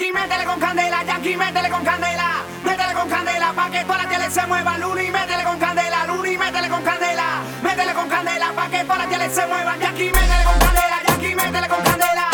Yankee, métele con candela, Yankee, métele con candela, métele con candela, pa' que toda la tele se mueva, Luni, métele con candela, Luni, métele con candela, métele con candela, pa' que toda la tele se mueva, Yankee, métele con candela, Yankee, métele con candela.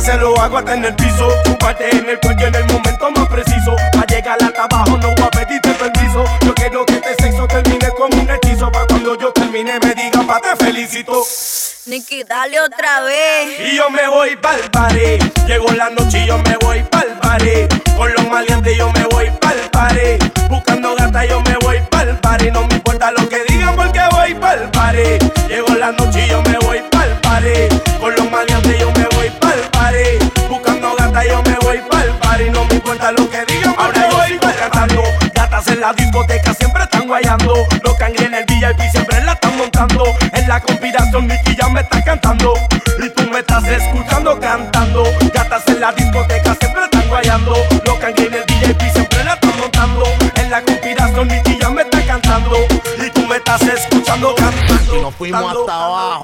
se lo hago hasta en el piso. Ocuparte en el cuello en el momento más preciso. Pa' llegar hasta abajo no voy a pedirte permiso. Yo quiero que este sexo termine como un hechizo. Pa' cuando yo termine me diga pa' te felicito. Niki, dale otra vez. Y yo me voy pa'l paré. Llegó la noche y yo me voy pa'l paré. Con los maleantes yo me voy pa'l paré. Buscando gata yo me voy pa'l paré. No me importa lo que digan porque voy pa'l paré. Llegó la noche y yo me lo que digan, ahora yo sigo tratando. Gatas en la discoteca siempre están guayando. Los cangre en el VIP siempre la están montando. En la conspiración Nicky ya me está cantando. Y tú me estás escuchando cantando. Gatas en la discoteca siempre están guayando. Los cangre en el VIP siempre la están montando. En la conspiración Nicky ya me está cantando. Y tú me estás escuchando cantando. Y nos fuimos hasta abajo.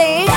തേടി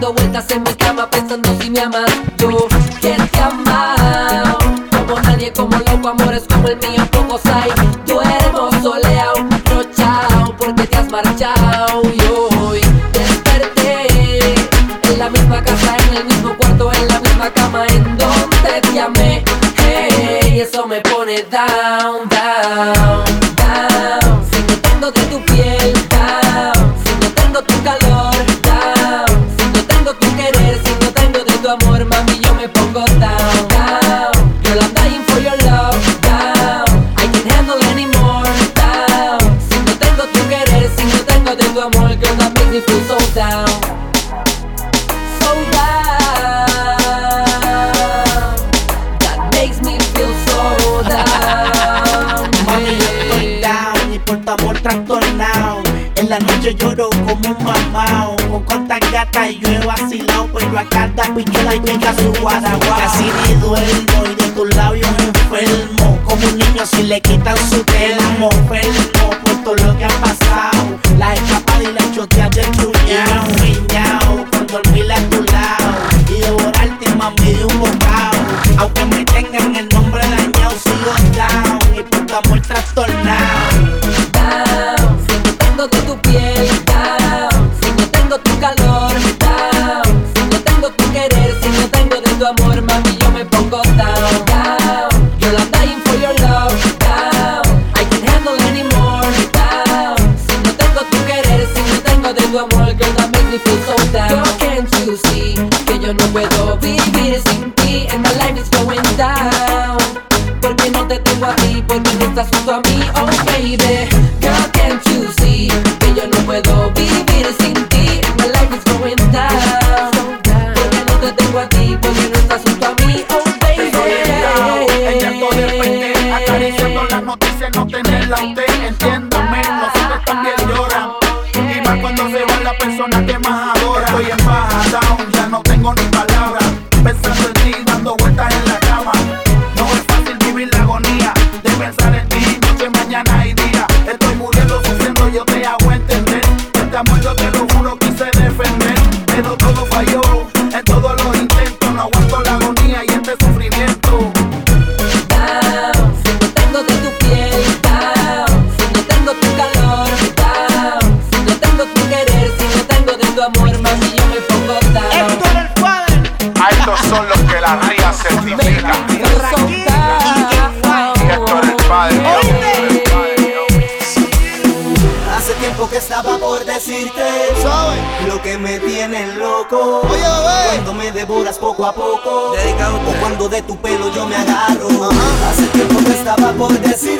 dando vueltas en mi cama pensando si me amas. Yo, ¿quién te ama? Como nadie, como loco, amores como el mío, pocos hay. Duermo soleado, no chao, porque te has marchado. Y hoy desperté en la misma casa, en el mismo cuarto, en la misma cama, en donde te amé. Hey, eso me pone down, down, down. Sigo estando de tu piel. la noche lloro como un mamao. Con cuantas gatas yo he vacilado, pero a cada pichola llega su guaraguao. Casi ni duermo y de tus labios enfermo. Como un niño si le quitan su telmo. Enfermo por todo lo que ha pasado. La escapada y la choteada del puñado. Miñao, por dormir a tu lado. Y devorarte, mami, de un bocado. Aunque me tengan el nombre dañado, sigo down. Y puta amor trastornado. puedo vivir sin ti. And my life is going down. Porque no te tengo a ti Porque no estás junto a mí que estaba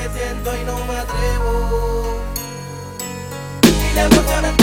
que siento y no me atrevo. Y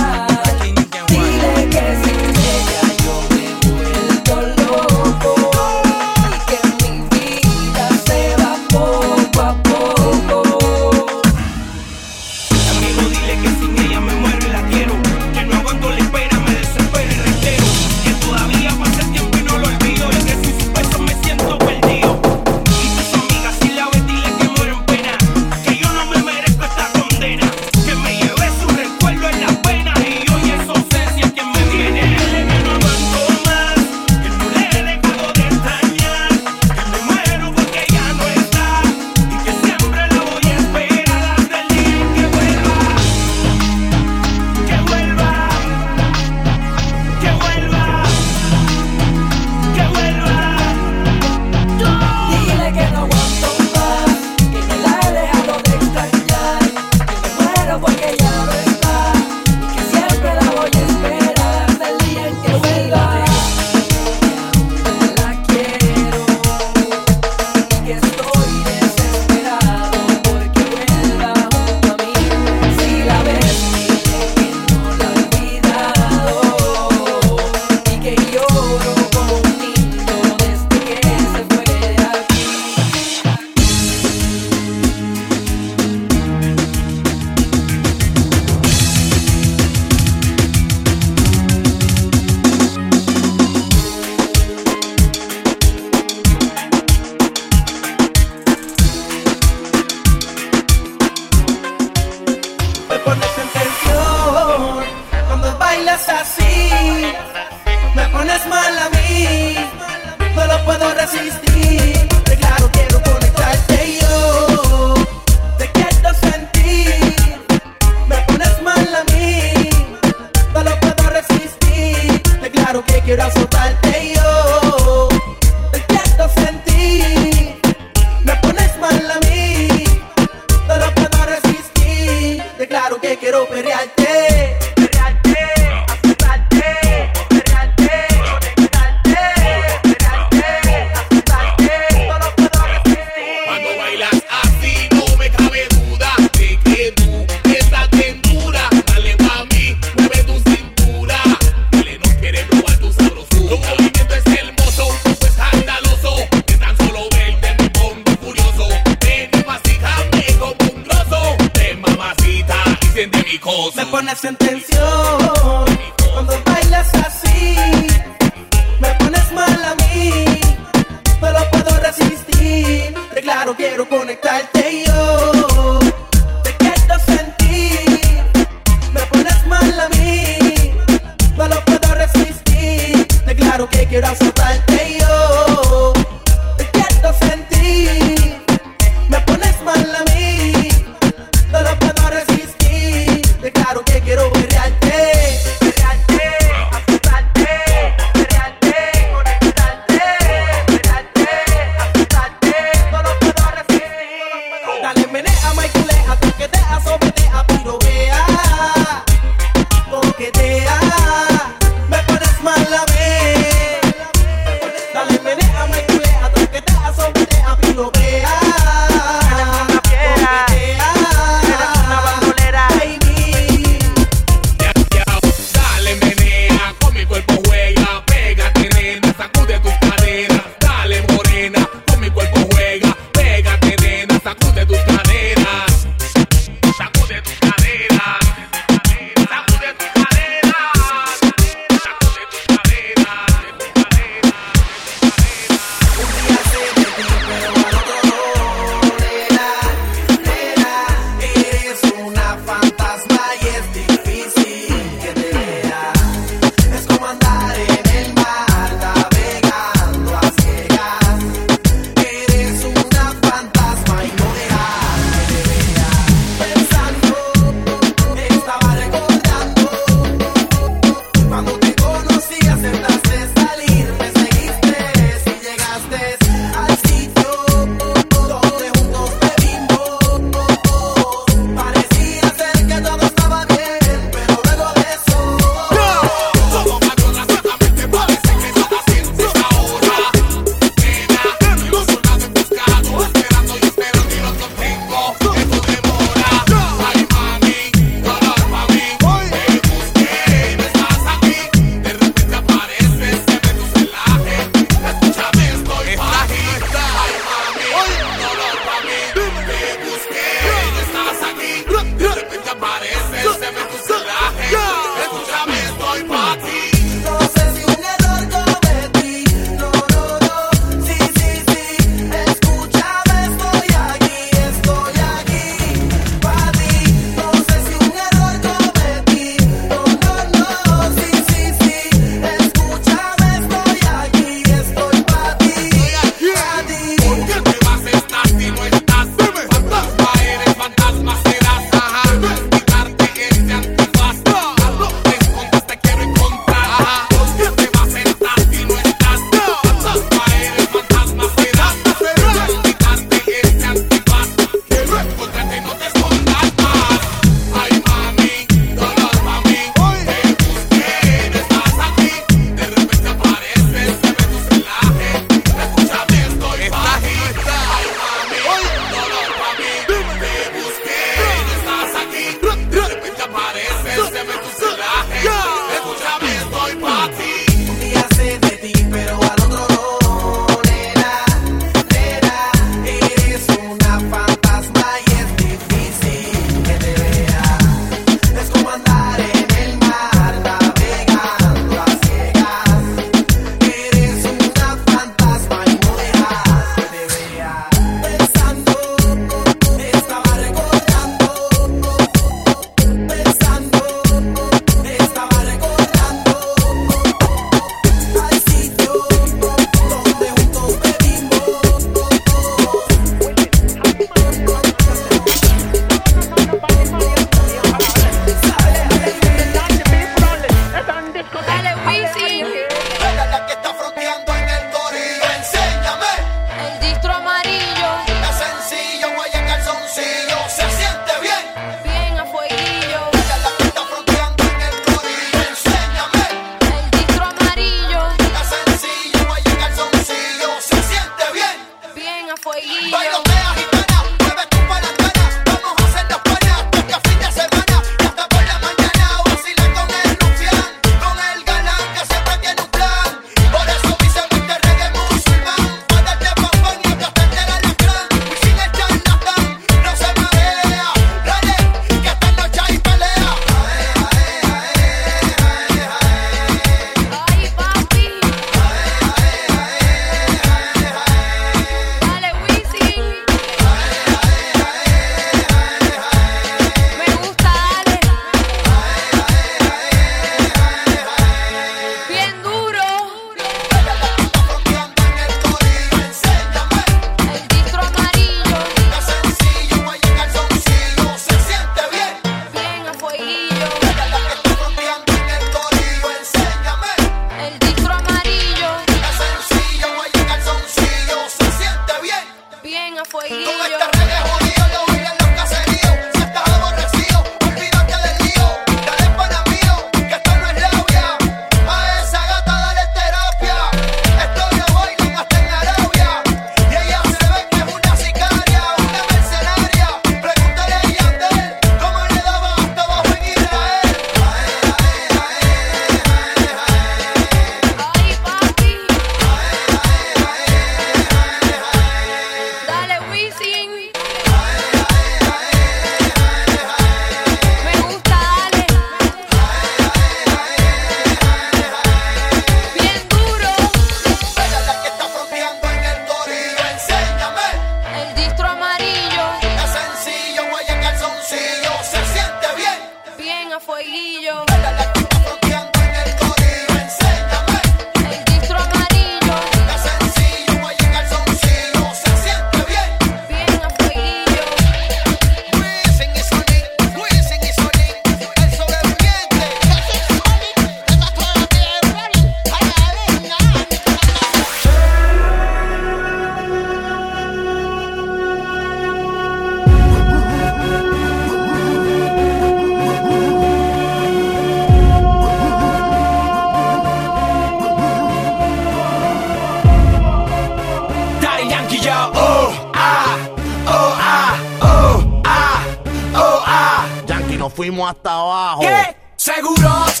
fuimos hasta abajo. ¿Qué? Seguros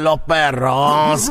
los perros.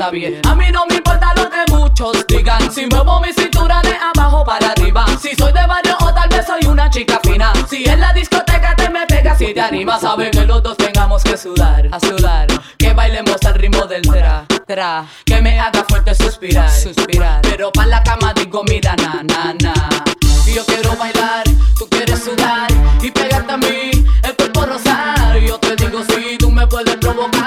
A mí no me importa lo que muchos digan. Si muevo mi cintura de abajo para arriba. Si soy de barrio o tal vez soy una chica fina. Si en la discoteca te me pegas y te animas, sabe que los dos tengamos que sudar, a sudar. Que bailemos al ritmo del tra, tra. Que me haga fuerte suspirar, suspirar. Pero pa' la cama digo, mira, na, na, na. Si yo quiero bailar, tú quieres sudar y pegarte a mí, el cuerpo rosar. Yo te digo, si tú me puedes provocar.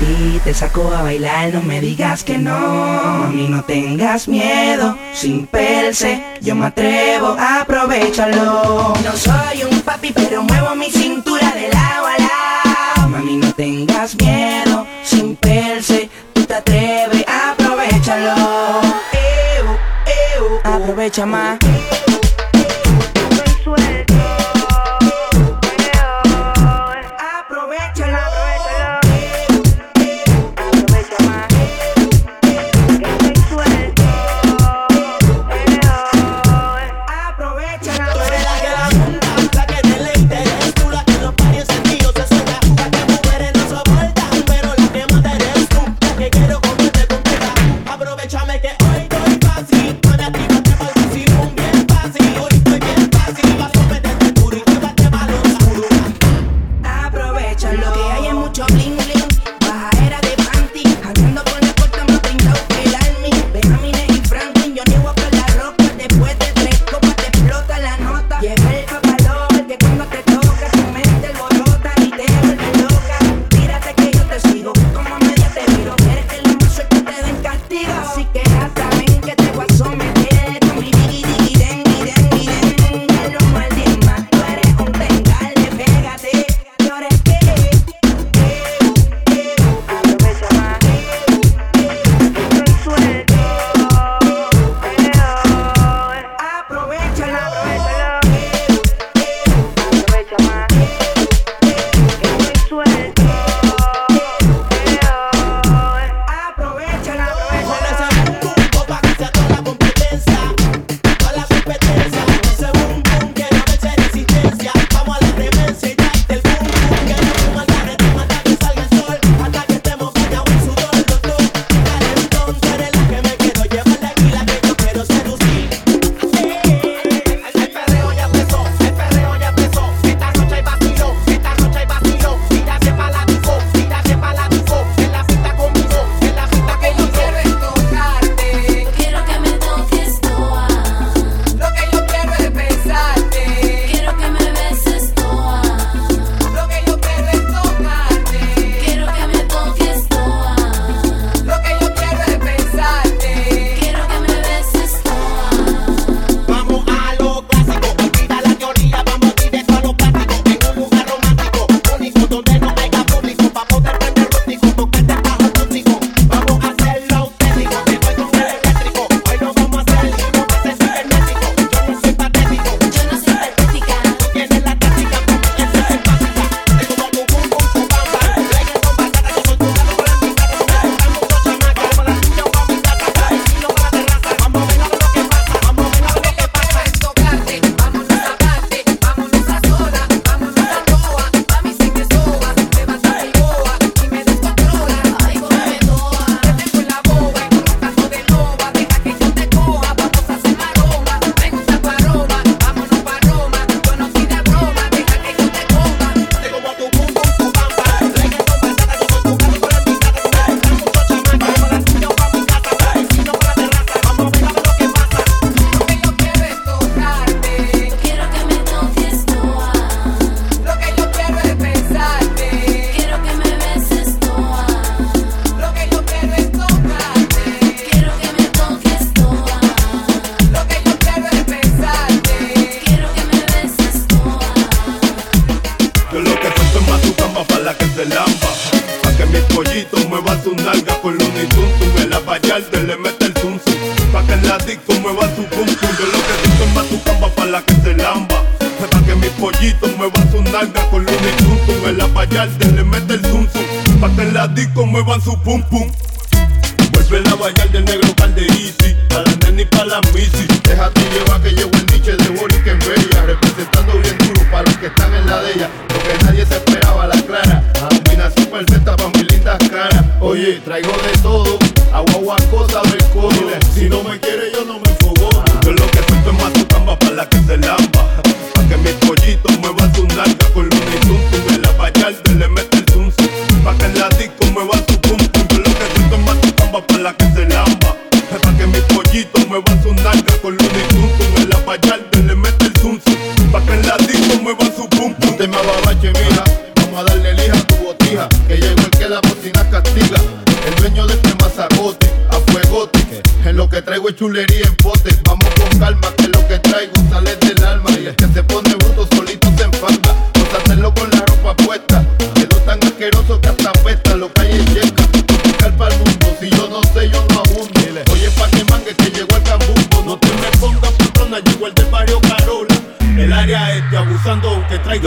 ti te saco a bailar, no me digas que no. Mami, no tengas miedo, sin perse, yo me atrevo, aprovechalo. No soy un papi, pero muevo mi cintura de lado a lado. Mami, no tengas miedo, sin perse, tú te atreves, aprovechalo. Eu, eu, aprovecha más.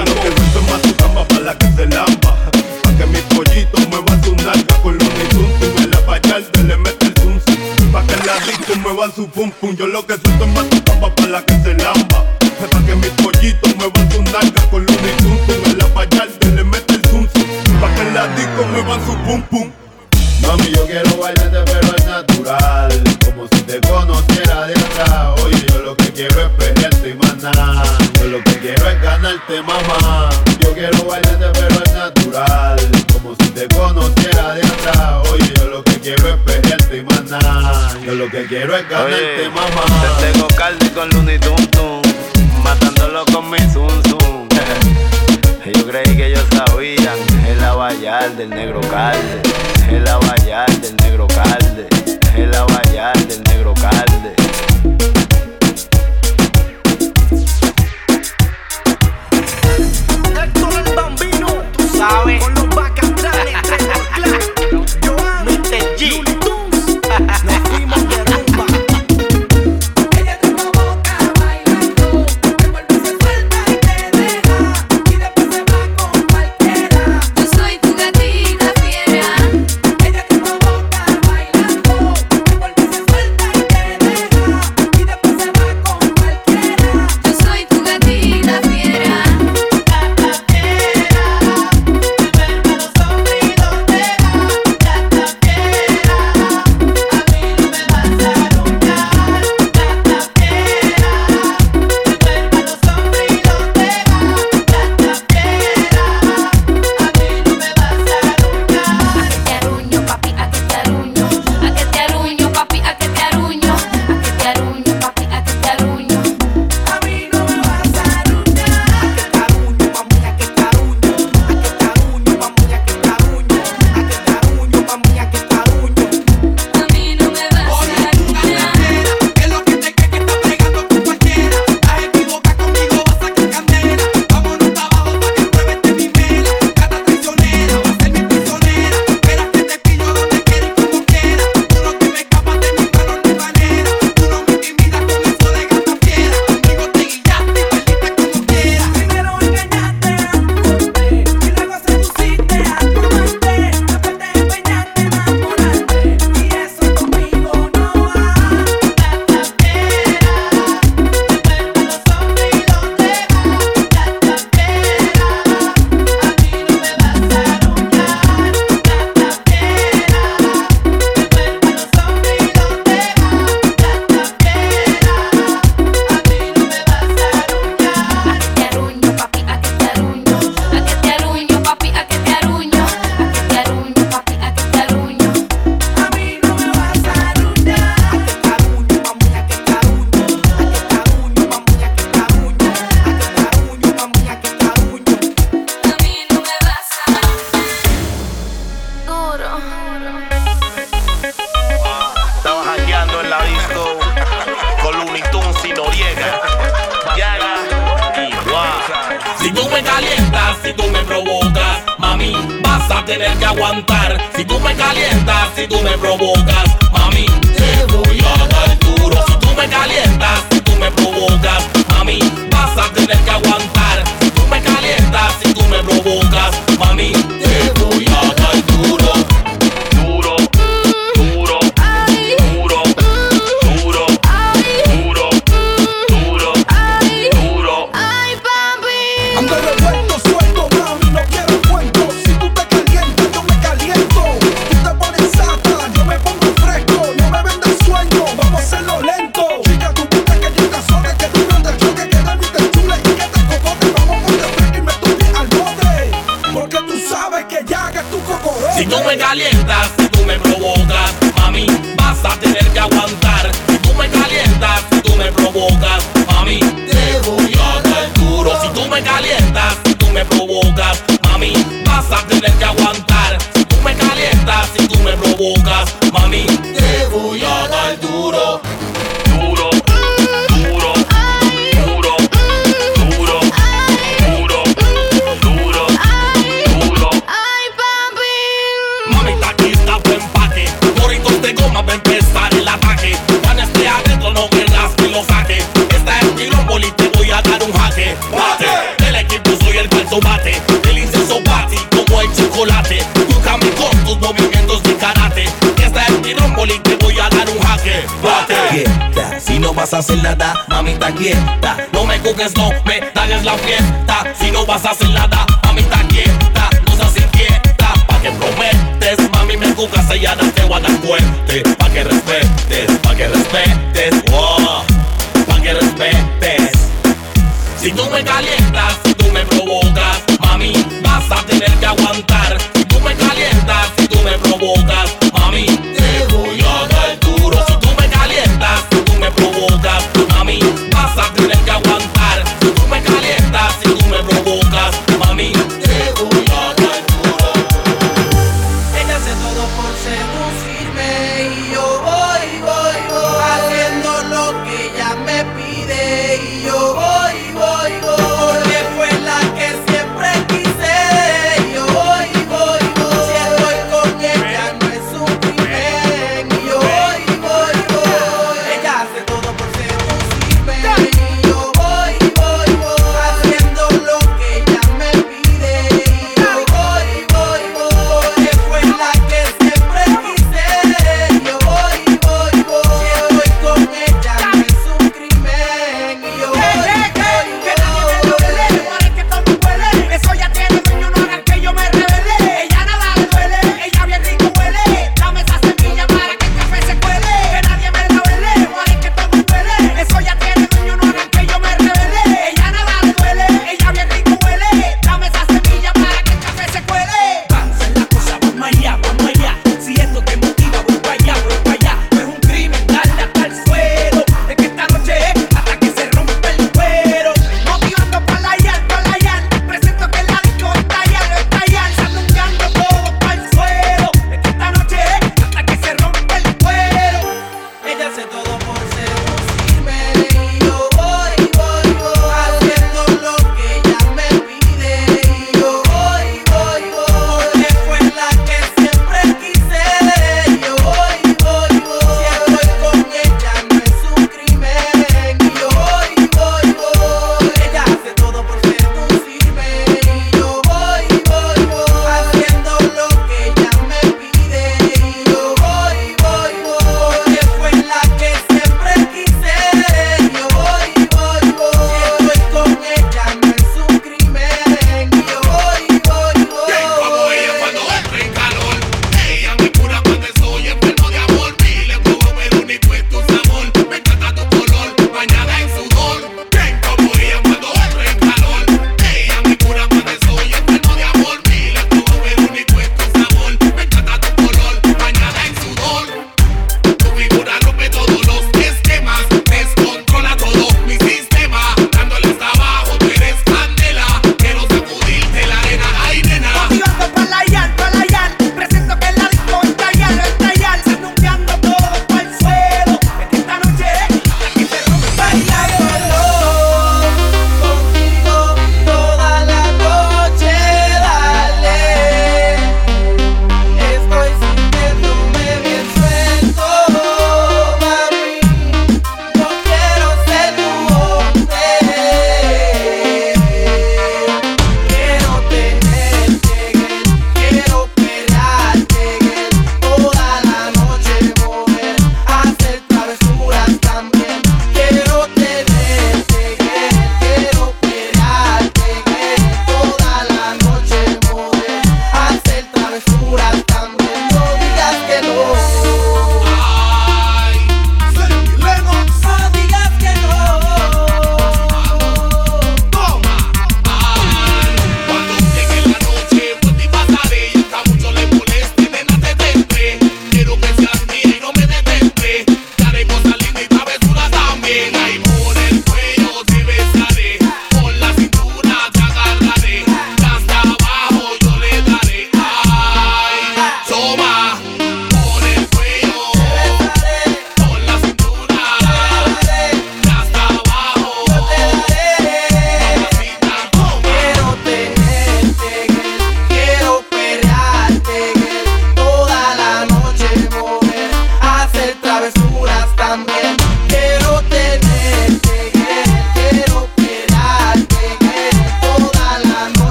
bacano que vuelve más tu cama para la que se lampa. Pa' que mi pollito mueva su nalga con los y en la payarde le mete el zoom Pa' que la disco mueva su pum pum, yo lo que siento es más En la disco con Looney Tunes y Noriega. Llaga y guau. Si tú me calientas, si tú me provocas, mami, vas a tener que aguantar. Si tú me calientas, si tú me provocas, mami, te voy a dar duro. Si tú me calientas, si tú me provocas, mami, vas a tener que aguantar. Si tú me calientas, si tú me provocas, mami, te vas a hacer nada, mamita quieta. No me juzgues, no me dañes la fiesta. Si no vas a hacer nada, mamita quieta. No seas inquieta, pa' que prometes. Mami, me juzgas, ella no te va a dar fuerte. Pa' que respetes.